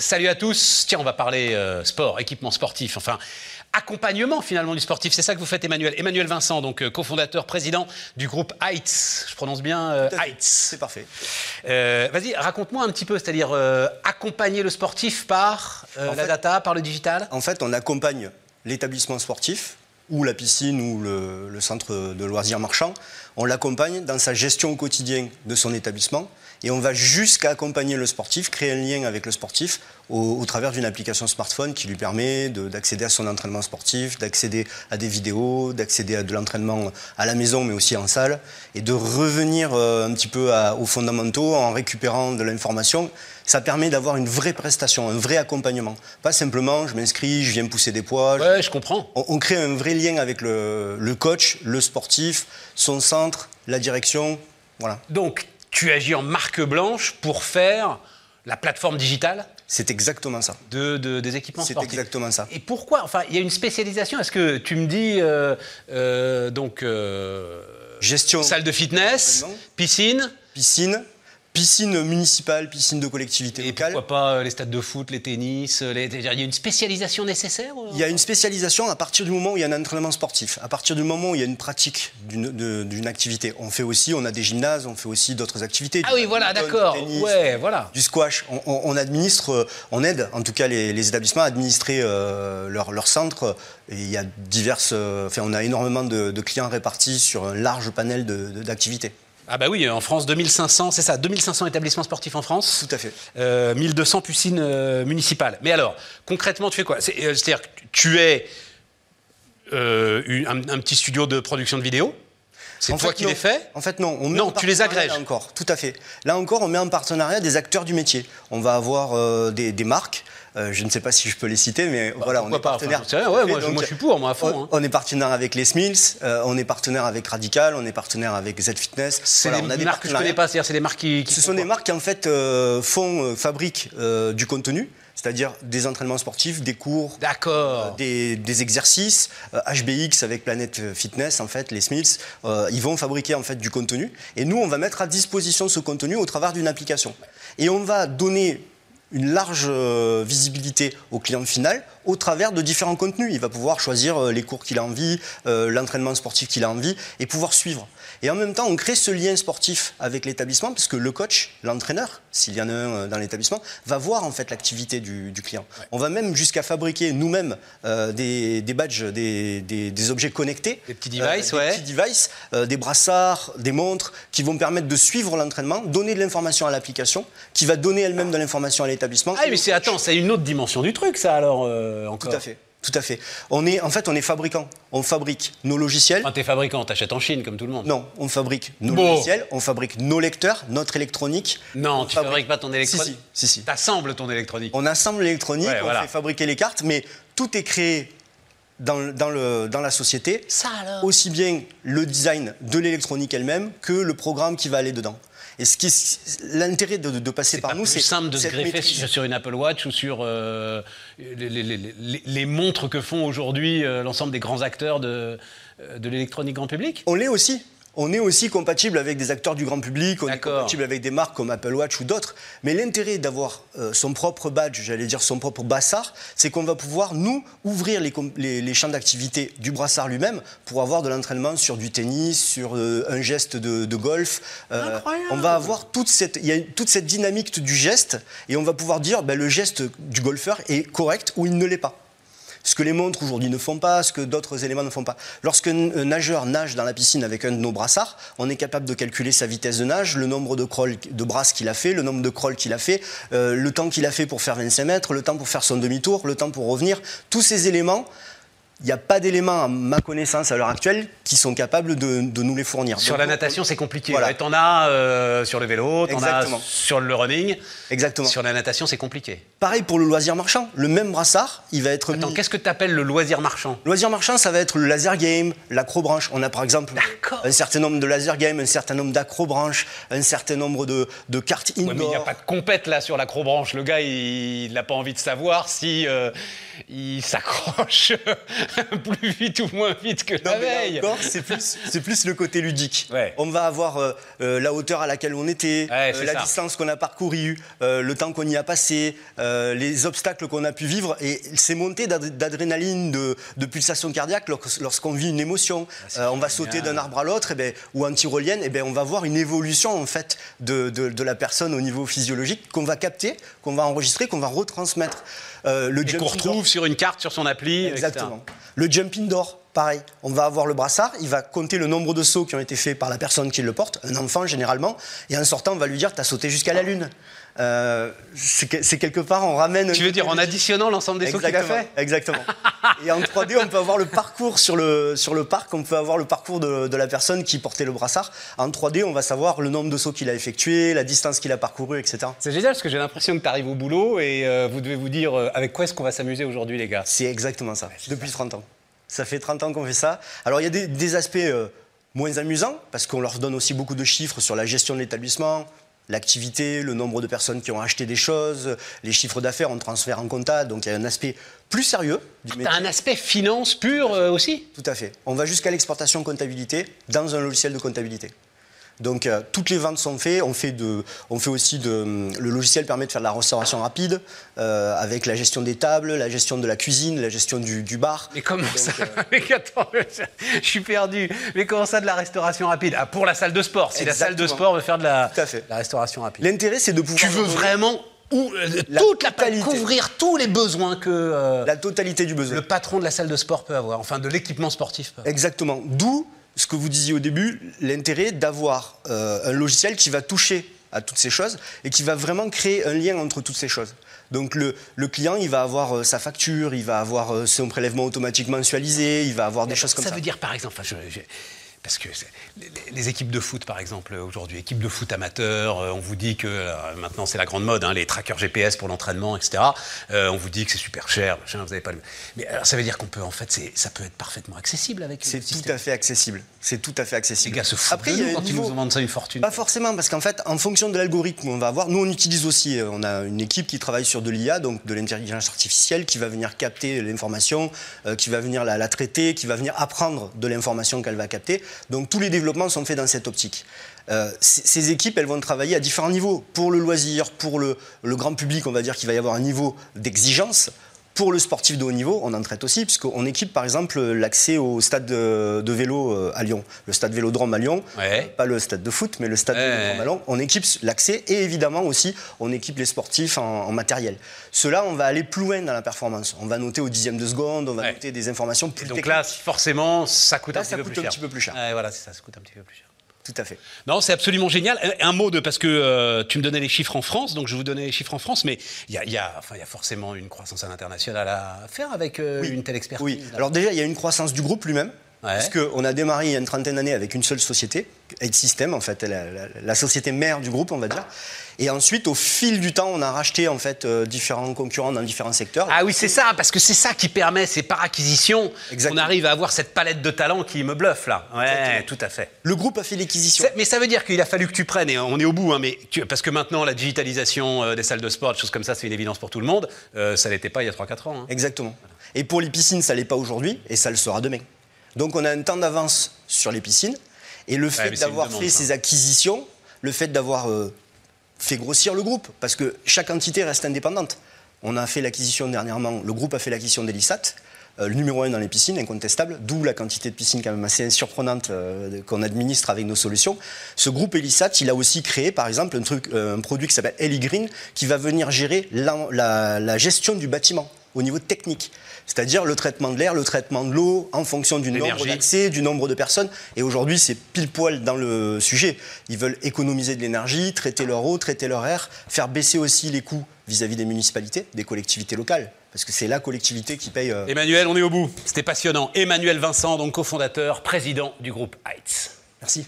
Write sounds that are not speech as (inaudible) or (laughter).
Salut à tous. Tiens, on va parler euh, sport, équipement sportif, enfin accompagnement finalement du sportif. C'est ça que vous faites, Emmanuel. Emmanuel Vincent, donc euh, cofondateur, président du groupe Heights. Je prononce bien euh, Heights. C'est parfait. Euh, Vas-y, raconte-moi un petit peu, c'est-à-dire accompagner le sportif par la fait- data, par le digital? En fait, on accompagne l'établissement sportif ou la piscine ou le, le centre de loisirs marchand. On l'accompagne dans sa gestion au quotidien de son établissement et on va jusqu'à accompagner le sportif, créer un lien avec le sportif au, au travers d'une application smartphone qui lui permet de- d'accéder à son entraînement sportif, d'accéder à des vidéos, d'accéder à de l'entraînement à la maison mais aussi en salle et de revenir euh, un petit peu à- aux fondamentaux en récupérant de l'information. Ça permet d'avoir une vraie prestation, un vrai accompagnement. Pas simplement je m'inscris, je viens pousser des poids. je- Ouais, je comprends. on, on crée un vrai lien avec le, le coach, le sportif, son centre, la direction. Voilà. Donc, tu agis en marque blanche pour faire la plateforme digitale C'est exactement ça. de, de- des équipements C'est sportifs. exactement ça. Et pourquoi Enfin, il y a une spécialisation. Est-ce que tu me dis euh, euh, donc euh, Gestion salle de fitness, piscine piscine, piscine municipale, piscine de collectivité et locale. pourquoi pas euh, les stades de foot, les tennis les... Il y a une spécialisation nécessaire euh Il y a une spécialisation à partir du moment où il y a un entraînement sportif, à partir du moment où il y a une pratique d'une activité. On fait aussi, on a des gymnases, on fait aussi d'autres activités. Ah oui, voilà, d'accord. Ouais, voilà. du squash. On, on- on administre, euh, on aide en tout cas les, les établissements à administrer euh, leur, leur centre. Et il y a diverses, euh, enfin, on a énormément de, de clients répartis sur un large panel de- de- d'activités. Ah bah oui, en France, 2500, c'est ça, 2500 établissements sportifs en France. Tout à fait. Euh, 1200 piscines euh, municipales. Mais alors, concrètement, tu fais quoi? C'est- euh, C'est-à-dire que tu es euh, une- un, un petit studio de production de vidéos? C'est toi qui les fais? En fait, non. On met Non, en tu les agrèges. Là encore, tout à fait. Là encore, on met en partenariat des acteurs du métier. On va avoir euh, des, des marques. Euh, je ne sais pas si je peux les citer, mais voilà, on Bah, est partenaire. Enfin, ouais, moi, Donc, je- moi, je suis pour, moi, à fond. On, hein. on est partenaire avec les Smills, euh, on est partenaire avec Radical, on est partenaire avec Z Fitness. C'est Voilà, on a des marques que je connais partenariats. pas, c'est-à-dire c'est des marques qui. qui Ce sont des marques qui en fait euh, font, euh, fabriquent du contenu, c'est-à-dire des entraînements sportifs, des cours, des, des exercices. HBX avec Planète Fitness, en fait, les Smiths, ils vont fabriquer en fait du contenu. Et nous, on va mettre à disposition ce contenu au travers d'une application. Et on va donner une large euh, visibilité au client final au travers de différents contenus. Il va pouvoir choisir euh, les cours qu'il a envie, euh, l'entraînement sportif qu'il a envie et pouvoir suivre. Et en même temps, on crée ce lien sportif avec l'établissement parce que le coach, l'entraîneur, s'il y en a un euh, dans l'établissement, va voir en fait l'activité du, du client. On va même jusqu'à fabriquer nous-mêmes euh, des, des badges, des, des- des objets connectés, Des petits devices, ouais. petits devices, euh, des brassards, des montres qui vont permettre de suivre l'entraînement, donner de l'information à l'application, qui va donner elle-même de l'information à l'établissement. Ah oui, mais c'est attends, c'est une autre dimension du truc, ça alors euh, Tout encore. à fait. Tout à fait. On est, en fait, on est fabricant. On fabrique nos logiciels. Enfin, t'es fabricant, t'achètes en Chine comme tout le monde. Non, on fabrique nos Bon. logiciels, on fabrique nos lecteurs, notre électronique. Non, On tu fabrique- fabriques pas ton électronique. Si, si, si, si. T'assembles ton électronique. On assemble l'électronique, Ouais, on voilà. fait fabriquer les cartes, mais tout est créé dans, dans le, dans la société. Ça alors? Aussi bien le design de l'électronique elle-même que le programme qui va aller dedans. Et ce qui l'intérêt de, de passer par pas nous, plus c'est simple de se greffer maîtrise. sur, une Apple Watch ou sur euh, les, les- les- les- les montres que font aujourd'hui euh, l'ensemble des grands acteurs de, euh, de l'électronique grand public? On l'est aussi. On est aussi compatible avec des acteurs du grand public, on est compatible avec des marques comme Apple Watch ou d'autres. Mais l'intérêt d'avoir euh, son propre badge, j'allais dire son propre brassard, c'est qu'on va pouvoir, nous, ouvrir les, com- les- les champs d'activité du brassard lui-même pour avoir de l'entraînement sur du tennis, sur euh, un geste de, de golf. Euh, Incroyable. on va avoir toute cette, il y a toute cette dynamique du geste et on va pouvoir dire ben, le geste du golfeur est correct ou il ne l'est pas ce que les montres aujourd'hui ne font pas, ce que d'autres éléments ne font pas. Lorsqu'un un nageur nage dans la piscine avec un de nos brassards, on est capable de calculer sa vitesse de nage, le nombre de crawls, de brasses qu'il a fait, le nombre de crawls qu'il a fait, euh, le temps qu'il a fait pour faire 25 mètres, le temps pour faire son demi-tour, le temps pour revenir. Tous ces éléments, il n'y a pas d'éléments, à ma connaissance à l'heure actuelle, qui sont capables de, de nous les fournir. Sur Donc, la on- natation, c'est compliqué. Voilà. T'en as euh, sur le vélo, t'en as sur le running. Exactement. Sur la natation, c'est compliqué. Pareil pour le loisir marchand. Le même brassard, il va être Attends, mis... qu'est-ce que t'appelles le loisir marchand? Loisir marchand, ça va être le laser game, l'acrobranche. On a par exemple un certain nombre de laser game, un certain nombre d'acrobranches, un certain nombre de, de cartes indoor. Ouais, mais il n'y a pas de compète là sur l'acrobranche. Le gars, il n'a pas envie de savoir si euh, il s'accroche (laughs) plus vite ou moins vite que la veille. C'est plus, c'est plus le côté ludique. Ouais. On va avoir euh, euh, la hauteur à laquelle on était, Ouais, euh, la ça. distance qu'on a parcourue, euh, le temps qu'on y a passé, les obstacles qu'on a pu vivre et ces montées d'ad- d'adrénaline, de, de pulsation cardiaque lors- lorsqu'on vit une émotion. Euh, on va sauter d'un arbre à l'autre, eh ben, ou en tyrolienne, eh ben, on va voir une évolution en fait de, de- de la personne au niveau physiologique qu'on va capter, qu'on va enregistrer, qu'on va retransmettre. Euh, le Et qu'on retrouve sur une carte, sur son appli. etc. Le jumping door, pareil. On va avoir le brassard, il va compter le nombre de sauts qui ont été faits par la personne qui le porte, un enfant généralement, et en sortant, on va lui dire T'as sauté jusqu'à la Lune. Euh, c'est que- c'est quelque part, on ramène. Tu veux dire en additionnant l'ensemble des sauts qu'il a Exactement, fait exactement. Et en 3D, on peut avoir le parcours sur le, sur le parc, on peut avoir le parcours de, de la personne qui portait le brassard. En 3D, on va savoir le nombre de sauts qu'il a effectué, la distance qu'il a parcouru, etc. C'est génial parce que j'ai l'impression que tu arrives au boulot et euh, vous devez vous dire euh, avec quoi est-ce qu'on va s'amuser aujourd'hui, les gars? C'est exactement ça, depuis 30 ans. Ça fait 30 ans qu'on fait ça. Alors il y a des, des aspects euh, moins amusants, parce qu'on leur donne aussi beaucoup de chiffres sur la gestion de l'établissement, l'activité, le nombre de personnes qui ont acheté des choses, les chiffres d'affaires, on transfère en compta, donc il y a un aspect plus sérieux du métier. Un aspect finance pur euh, aussi? Tout à fait. On va jusqu'à l'exportation comptabilité dans un logiciel de comptabilité. Donc euh, toutes les ventes sont faites. On fait, de, on fait aussi de. Le logiciel permet de faire de la restauration rapide euh, avec la gestion des tables, la gestion de la cuisine, la gestion du, du bar. Mais comment Donc, ça euh, (laughs) Mais attends, je suis perdu. Mais comment ça de la restauration rapide? Ah, pour la salle de sport. Si la salle de sport veut faire de la, Tout à fait. la restauration rapide. L'intérêt, c'est de pouvoir. Tu veux vraiment ou, euh, La toute la totalité. couvrir tous les besoins que euh, la totalité du besoin. le patron de la salle de sport peut avoir, enfin de l'équipement sportif peut avoir. Exactement. D'où ce que vous disiez au début, l'intérêt d'avoir euh, un logiciel qui va toucher à toutes ces choses et qui va vraiment créer un lien entre toutes ces choses. Donc le, le client, il va avoir euh, sa facture, il va avoir euh, son prélèvement automatique mensualisé, il va avoir des choses comme ça. veut dire par exemple, enfin, je- je- parce que les, les équipes de foot par exemple aujourd'hui, équipes de foot amateurs, euh, on vous dit que euh, maintenant c'est la grande mode, hein, les trackers GPS pour l'entraînement, etc. Euh, on vous dit que c'est super cher, machin, vous avez pas le... Mais alors ça veut dire qu'on peut en fait, ça peut être parfaitement accessible avec. C'est tout à fait accessible. C'est tout à fait Les accessible. gars se foutent Après, de nous quand ils niveau- nous vendent ça une fortune. Pas forcément, parce qu'en fait, en fonction de l'algorithme qu'on va avoir, nous on utilise aussi, on a une équipe qui travaille sur de l'IA, donc de l'intelligence artificielle, qui va venir capter l'information, euh, qui va venir la, la traiter, qui va venir apprendre de l'information qu'elle va capter. Donc tous les développements sont faits dans cette optique. Euh, ces équipes, elles vont travailler à différents niveaux. Pour le loisir, pour le grand public, on va dire qu'il va y avoir un niveau d'exigence. Pour le sportif de haut niveau, on en traite aussi, puisqu'on équipe par exemple l'accès au stade de, de vélo euh, à Lyon, le stade Vélodrome à Lyon, Ouais. pas le stade de foot, mais le stade Ouais. Vélodrome à Lyon. On équipe l'accès et évidemment aussi on équipe les sportifs en, en matériel. Cela, on va aller plus loin dans la performance. On va noter au dixième de seconde, on va Ouais. noter des informations plus Et donc techniques. là, forcément, ça coûte Là, un petit ça peu coûte plus un cher. petit peu plus cher. Ouais, voilà, c'est ça, ça coûte un petit peu plus cher. Tout à fait. Non, c'est absolument génial. Un, un mot de parce que euh, tu me donnais les chiffres en France, donc je vous donner les chiffres en France, mais il y a, il y a- enfin, il y a forcément une croissance à l'international à faire avec euh, Oui. une telle expertise. Oui. Alors déjà, il y a une croissance du groupe lui-même. Ouais. Puisqu'on a démarré il y a une trentaine d'années avec une seule société, Aid System, en fait, la, la- la société mère du groupe, on va dire. Et ensuite, au fil du temps, on a racheté en fait euh, différents concurrents dans différents secteurs. Ah oui, c'est ça, parce que c'est ça qui permet, c'est par acquisition, qu'on arrive à avoir cette palette de talents qui me bluffe là. Ouais, Exactement. tout à fait. Le groupe a fait l'acquisition. Mais ça veut dire qu'il a fallu que tu prennes, et on est au bout, hein, mais tu- parce que maintenant la digitalisation euh, des salles de sport, des choses comme ça, c'est une évidence pour tout le monde. Euh, ça l'était pas il y a 3-4 ans. hein. Exactement. Et pour les piscines, ça l'est pas aujourd'hui et ça le sera demain. Donc on a un temps d'avance sur les piscines. Et le mais fait d'avoir fait ça. ces acquisitions, le fait d'avoir euh, fait grossir le groupe, parce que chaque entité reste indépendante. On a fait l'acquisition dernièrement, le groupe a fait l'acquisition d'Elisat, euh, le numéro un dans les piscines, incontestable, d'où la quantité de piscines quand même assez surprenante euh, qu'on administre avec nos solutions. Ce groupe Elisat, il a aussi créé par exemple un, truc, un produit qui s'appelle Green, qui va venir gérer la- la- la gestion du bâtiment au niveau technique. C'est-à-dire le traitement de l'air, le traitement de l'eau, en fonction du nombre d'accès, du nombre de personnes. Et aujourd'hui, c'est pile poil dans le sujet. Ils veulent économiser de l'énergie, traiter leur eau, traiter leur air, faire baisser aussi les coûts vis-à-vis des municipalités, des collectivités locales. Parce que c'est la collectivité qui paye. euh, Emmanuel, on est au bout. C'était passionnant. Emmanuel Vincent, donc cofondateur, président du groupe Heights. Merci.